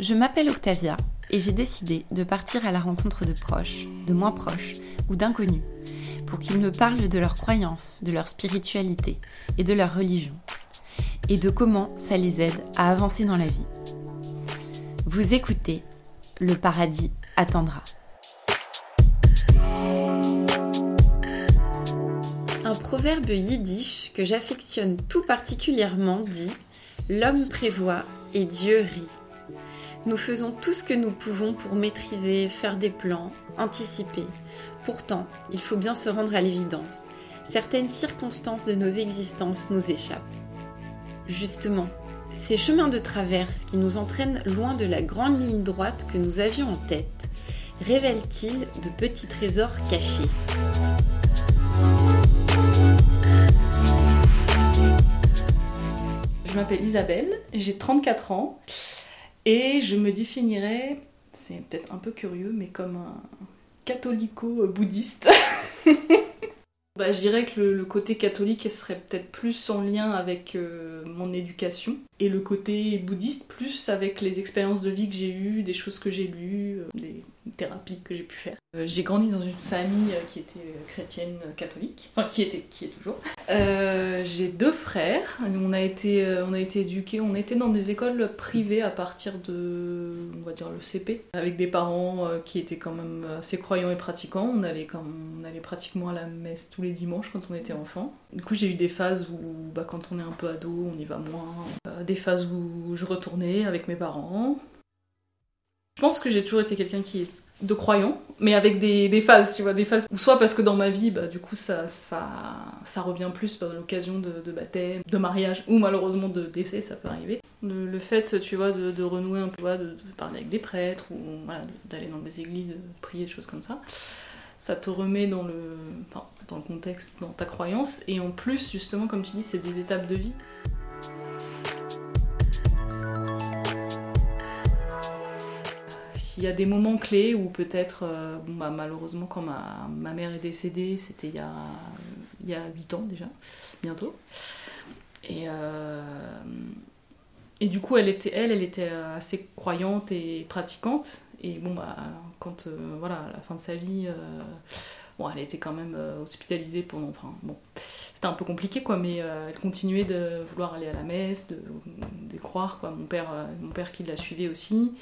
Je m'appelle Octavia et j'ai décidé de partir à la rencontre de proches, de moins proches ou d'inconnus pour qu'ils me parlent de leurs croyances, de leur spiritualité et de leur religion et de comment ça les aide à avancer dans la vie. Vous écoutez Le paradis attendra. Un proverbe yiddish que j'affectionne tout particulièrement dit L'homme prévoit et Dieu rit. Nous faisons tout ce que nous pouvons pour maîtriser, faire des plans, anticiper. Pourtant, il faut bien se rendre à l'évidence. Certaines circonstances de nos existences nous échappent. Justement, ces chemins de traverse qui nous entraînent loin de la grande ligne droite que nous avions en tête révèlent-ils de petits trésors cachés? Je m'appelle Isabelle, j'ai 34 ans et je me définirais, c'est peut-être un peu curieux, mais comme un catholico-bouddhiste. Bah, je dirais que le, côté catholique serait peut-être plus en lien avec euh, mon éducation et le côté bouddhiste plus avec les expériences de vie que j'ai eues, des choses que j'ai lues, euh, des thérapies que j'ai pu faire. Euh, j'ai grandi dans une famille qui était chrétienne catholique, enfin qui était, qui est toujours. j'ai deux frères, on a été, on a été éduqués, on était dans des écoles privées à partir de, on va dire le CP, avec des parents qui étaient quand même assez croyants et pratiquants. On allait, quand, on allait pratiquement à la messe tous les dimanches quand on était enfant. Du coup, j'ai eu des phases où, bah, quand on est un peu ado, on y va moins. Euh, des phases où je retournais avec mes parents. Je pense que j'ai toujours été quelqu'un qui de croyant, mais avec des, phases, tu vois, des phases. Ou soit parce que dans ma vie, bah, du coup, ça, ça, ça revient plus par l'occasion de, baptême, de mariage, ou malheureusement de décès, ça peut arriver. Le, fait, tu vois, de, renouer un peu, de, de, parler avec des prêtres, ou voilà, d'aller dans des églises, de prier, des choses comme ça ça te remet dans le, dans le contexte, dans ta croyance. Et en plus, justement, comme tu dis, c'est des étapes de vie. Y a des moments clés où peut-être, euh, bah, malheureusement, quand ma, ma, mère est décédée, c'était il y a, il y a 8 ans déjà, bientôt. Et, euh, et du coup, elle était, elle, elle était assez croyante et pratiquante. Et bon, bah, quand, euh, voilà, à la fin de sa vie, bon, elle était quand même hospitalisée pendant. Enfin, bon, c'était un peu compliqué, quoi, mais elle continuait de vouloir aller à la messe, de, de croire, quoi. Mon père, mon père qui la suivait aussi.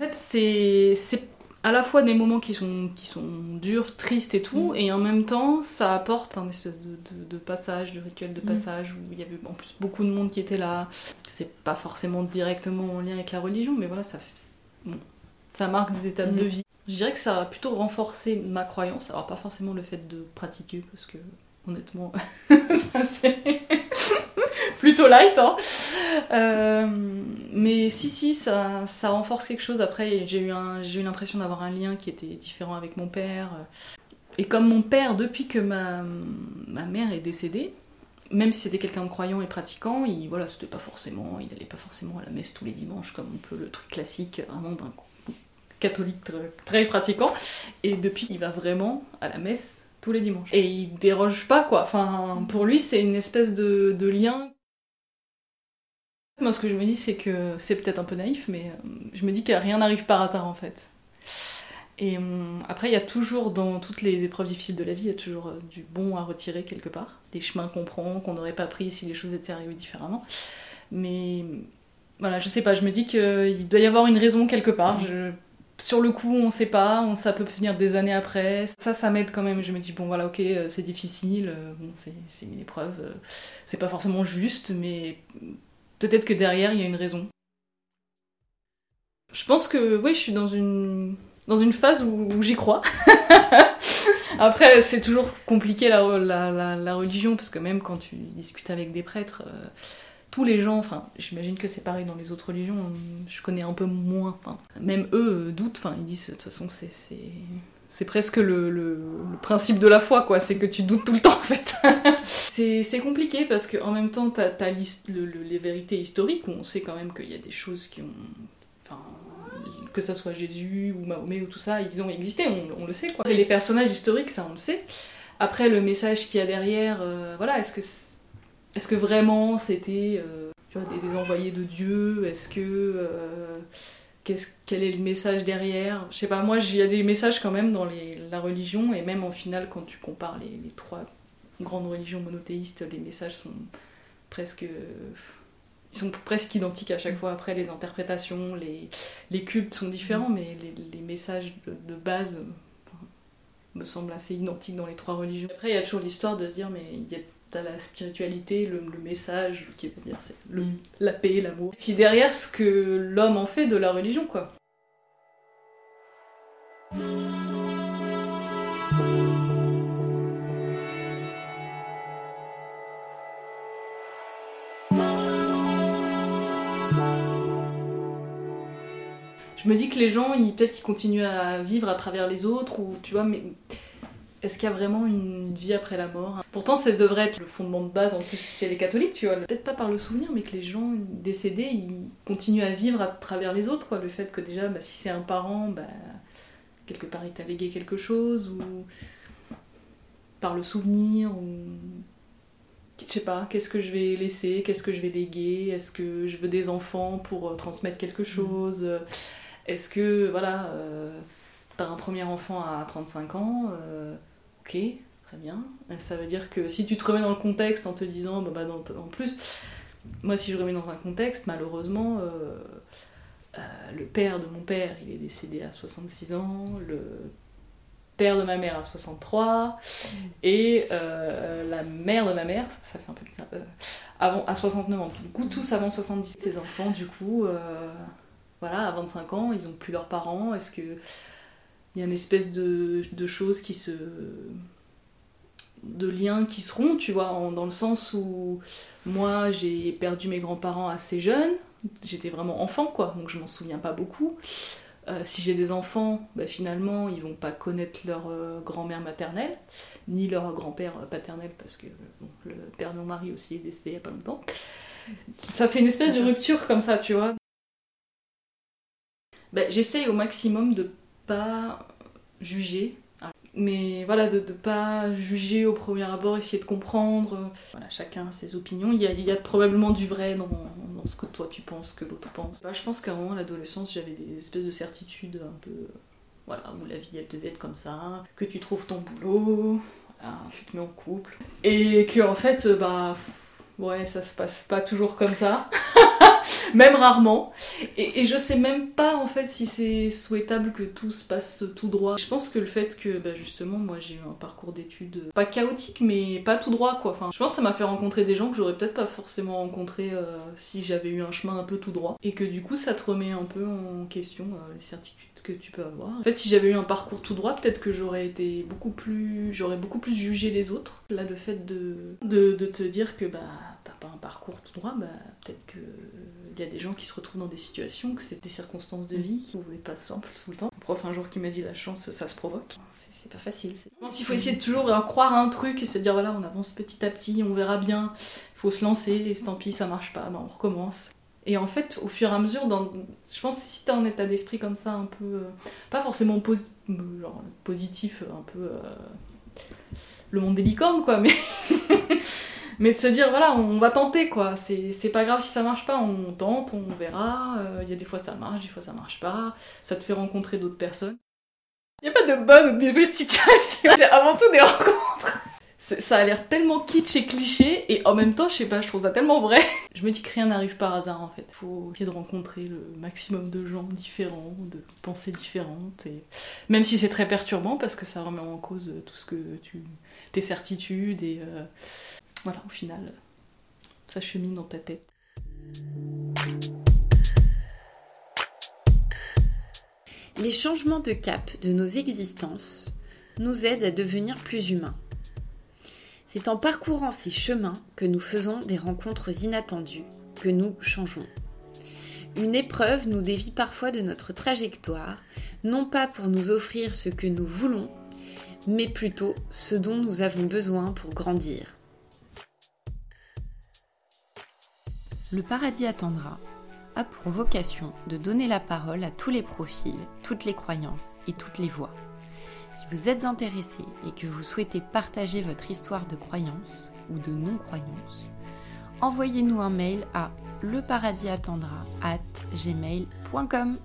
En fait, c'est à la fois des moments qui sont, qui sont durs, tristes et tout, mm. et en même temps, ça apporte un espèce de, de, passage, de rituel de mm. passage, où il y avait en plus beaucoup de monde qui était là. C'est pas forcément directement en lien avec la religion, mais voilà, ça, bon, ça marque des étapes de mm. vie. Je dirais que ça a plutôt renforcé ma croyance, alors pas forcément le fait de pratiquer, parce que honnêtement, ça c'est plutôt light. Hein. Euh, mais si, si, ça, renforce quelque chose. Après, j'ai eu, l'impression d'avoir un lien qui était différent avec mon père. Et comme mon père, depuis que ma, mère est décédée, même si c'était quelqu'un de croyant et pratiquant, il voilà, c'était pas forcément, il allait pas forcément à la messe tous les dimanches comme on peut le truc classique, vraiment d'un catholique très, pratiquant. Et depuis, il va vraiment à la messe tous les dimanches. Et il déroge pas, quoi. Enfin, pour lui, c'est une espèce de, lien. Moi, ce que je me dis, c'est que c'est peut-être un peu naïf, mais euh, je me dis que rien n'arrive par hasard, en fait. Et euh, après, il y a toujours, dans toutes les épreuves difficiles de la vie, il y a toujours euh, du bon à retirer quelque part. Des chemins qu'on prend, qu'on n'aurait pas pris si les choses étaient arrivées différemment. Mais voilà, je sais pas, je me dis qu'il doit y avoir une raison quelque part. Sur le coup, on sait pas, ça peut venir des années après. Ça, ça m'aide quand même. Je me dis, bon voilà, ok, euh, c'est difficile, euh, c'est une épreuve, euh, c'est pas forcément juste, mais peut-être que derrière, il y a une raison. Je pense que, oui, je suis dans une, dans une phase où, j'y crois. Après, c'est toujours compliqué la, la, religion, parce que même quand tu discutes avec des prêtres, tous les gens, enfin, j'imagine que c'est pareil dans les autres religions, je connais un peu moins, même eux euh, doutent, enfin, ils disent, de toute façon, c'est, c'est, presque le, principe de la foi, quoi, c'est que tu doutes tout le temps, en fait. c'est, compliqué parce qu'en même temps, t'as, as les vérités historiques, où on sait quand même qu'il y a des choses qui ont. Enfin, que ça soit Jésus ou Mahomet ou tout ça, ils ont existé, on, le sait, quoi. C'est les personnages historiques, ça, on le sait. Après, le message qu'il y a derrière, euh, voilà, est-ce que est-ce que vraiment c'était. Euh, tu vois, des, envoyés de Dieu? Est-ce que. Euh, quel est le message derrière? Je sais pas, moi, il y a des messages quand même dans la religion, et même en final, quand tu compares les, trois grandes religions monothéistes, les messages sont presque. Ils sont presque identiques à chaque fois. Après, les interprétations, les, les cultes sont différents, mais les, messages de, base me semblent assez identiques dans les trois religions. Après, il y a toujours l'histoire de se dire, mais il y a t'as la spiritualité, le, message, qui veut dire c'est le, mm. la paix, l'amour. Puis derrière ce que l'homme en fait de la religion, quoi. Je me dis que les gens, peut-être ils continuent à vivre à travers les autres, ou tu vois, mais est-ce qu'il y a vraiment une vie après la mort Pourtant, ça devrait être le fondement de base, en plus chez les catholiques, tu vois. Peut-être pas par le souvenir, mais que les gens décédés, ils continuent à vivre à travers les autres, quoi. Le fait que déjà, bah, si c'est un parent, bah, quelque part, il t'a légué quelque chose, ou par le souvenir, ou je sais pas, qu'est-ce que je vais laisser, qu'est-ce que je vais léguer, est-ce que je veux des enfants pour euh, transmettre quelque chose, est-ce que, voilà, euh, t'as un premier enfant à 35 ans, euh, Ok, très bien. Ça veut dire que si tu te remets dans le contexte en te disant, bah, bah en plus, moi si je remets dans un contexte, malheureusement, euh, euh, le père de mon père, il est décédé à 66 ans, le père de ma mère à 63, et euh, la mère de ma mère, ça, fait un peu bizarre, avant, à 69 ans. Du coup, tous avant 70. Tes enfants, du coup, voilà, à 25 ans, ils ont plus leurs parents. Est-ce que il y a une espèce de, de choses qui se de liens qui seront, tu vois, dans le sens où moi j'ai perdu mes grands-parents assez jeunes, j'étais vraiment enfant quoi, donc je m'en souviens pas beaucoup. Euh, si j'ai des enfants, bah, finalement ils vont pas connaître leur euh, grand-mère maternelle, ni leur grand-père paternel, parce que le père de mon mari aussi est décédé il y a pas longtemps. Ça fait une espèce de rupture comme ça, tu vois. Bah, J'essaye au maximum de juger. Mais voilà, de ne pas juger au premier abord, essayer de comprendre. Voilà, chacun a ses opinions. Il y a, probablement du vrai dans, ce que toi tu penses, que l'autre pense. Bah, je pense qu'à un moment, l'adolescence, j'avais des espèces de certitudes un peu. Voilà, où la vie elle devait être comme ça, que tu trouves ton boulot, tu te mets en couple. Et que en fait, bah. Ouais, ça se passe pas toujours comme ça. même rarement. Et, je sais même pas en fait si c'est souhaitable que tout se passe tout droit. Je pense que le fait que bah, justement moi j'ai eu un parcours d'études pas chaotique mais pas tout droit quoi. Enfin, je pense que ça m'a fait rencontrer des gens que j'aurais peut-être pas forcément rencontré euh, si j'avais eu un chemin un peu tout droit. Et que du coup ça te remet un peu en question euh, les certitudes que tu peux avoir. En fait, si j'avais eu un parcours tout droit, peut-être que j'aurais été beaucoup plus, j'aurais beaucoup plus jugé les autres. Là, le fait de, de, de te dire que bah parcours tout droit, bah peut-être que il y a des gens qui se retrouvent dans des situations, que c'est des circonstances de vie qui n'est pas simples tout le temps. Un prof un jour qui m'a dit la chance, ça se provoque. C'est pas facile. Je pense qu'il faut essayer de toujours croire à un truc et se dire voilà, on avance petit à petit, on verra bien. Il faut se lancer, et tant pis, ça marche pas, ben on recommence. Et en fait, au fur et à mesure, dans... je pense que si t'as un état d'esprit comme ça, un peu. Euh, pas forcément positif, un peu. Euh, le monde des licornes, quoi, mais. mais de se dire, voilà, on va tenter, quoi. C'est pas grave si ça marche pas, on tente, on verra. Euh, il y a des fois ça marche, des fois ça marche pas. Ça te fait rencontrer d'autres personnes. Il n'y a pas de bonne ou de mauvaise situation. C'est avant tout des rencontres ça a l'air tellement kitsch et cliché, et en même temps, je sais pas, je trouve ça tellement vrai. Je me dis que rien n'arrive par hasard en fait. Faut essayer de rencontrer le maximum de gens différents, de pensées différentes, et même si c'est très perturbant parce que ça remet en cause tout ce que tu. tes certitudes, et euh, voilà, au final, ça chemine dans ta tête. Les changements de cap de nos existences nous aident à devenir plus humains. C'est en parcourant ces chemins que nous faisons des rencontres inattendues, que nous changeons. Une épreuve nous dévie parfois de notre trajectoire, non pas pour nous offrir ce que nous voulons, mais plutôt ce dont nous avons besoin pour grandir. Le paradis attendra a pour vocation de donner la parole à tous les profils, toutes les croyances et toutes les voix vous êtes intéressé et que vous souhaitez partager votre histoire de croyance ou de non-croyance, envoyez-nous un mail à leparadis at gmail.com.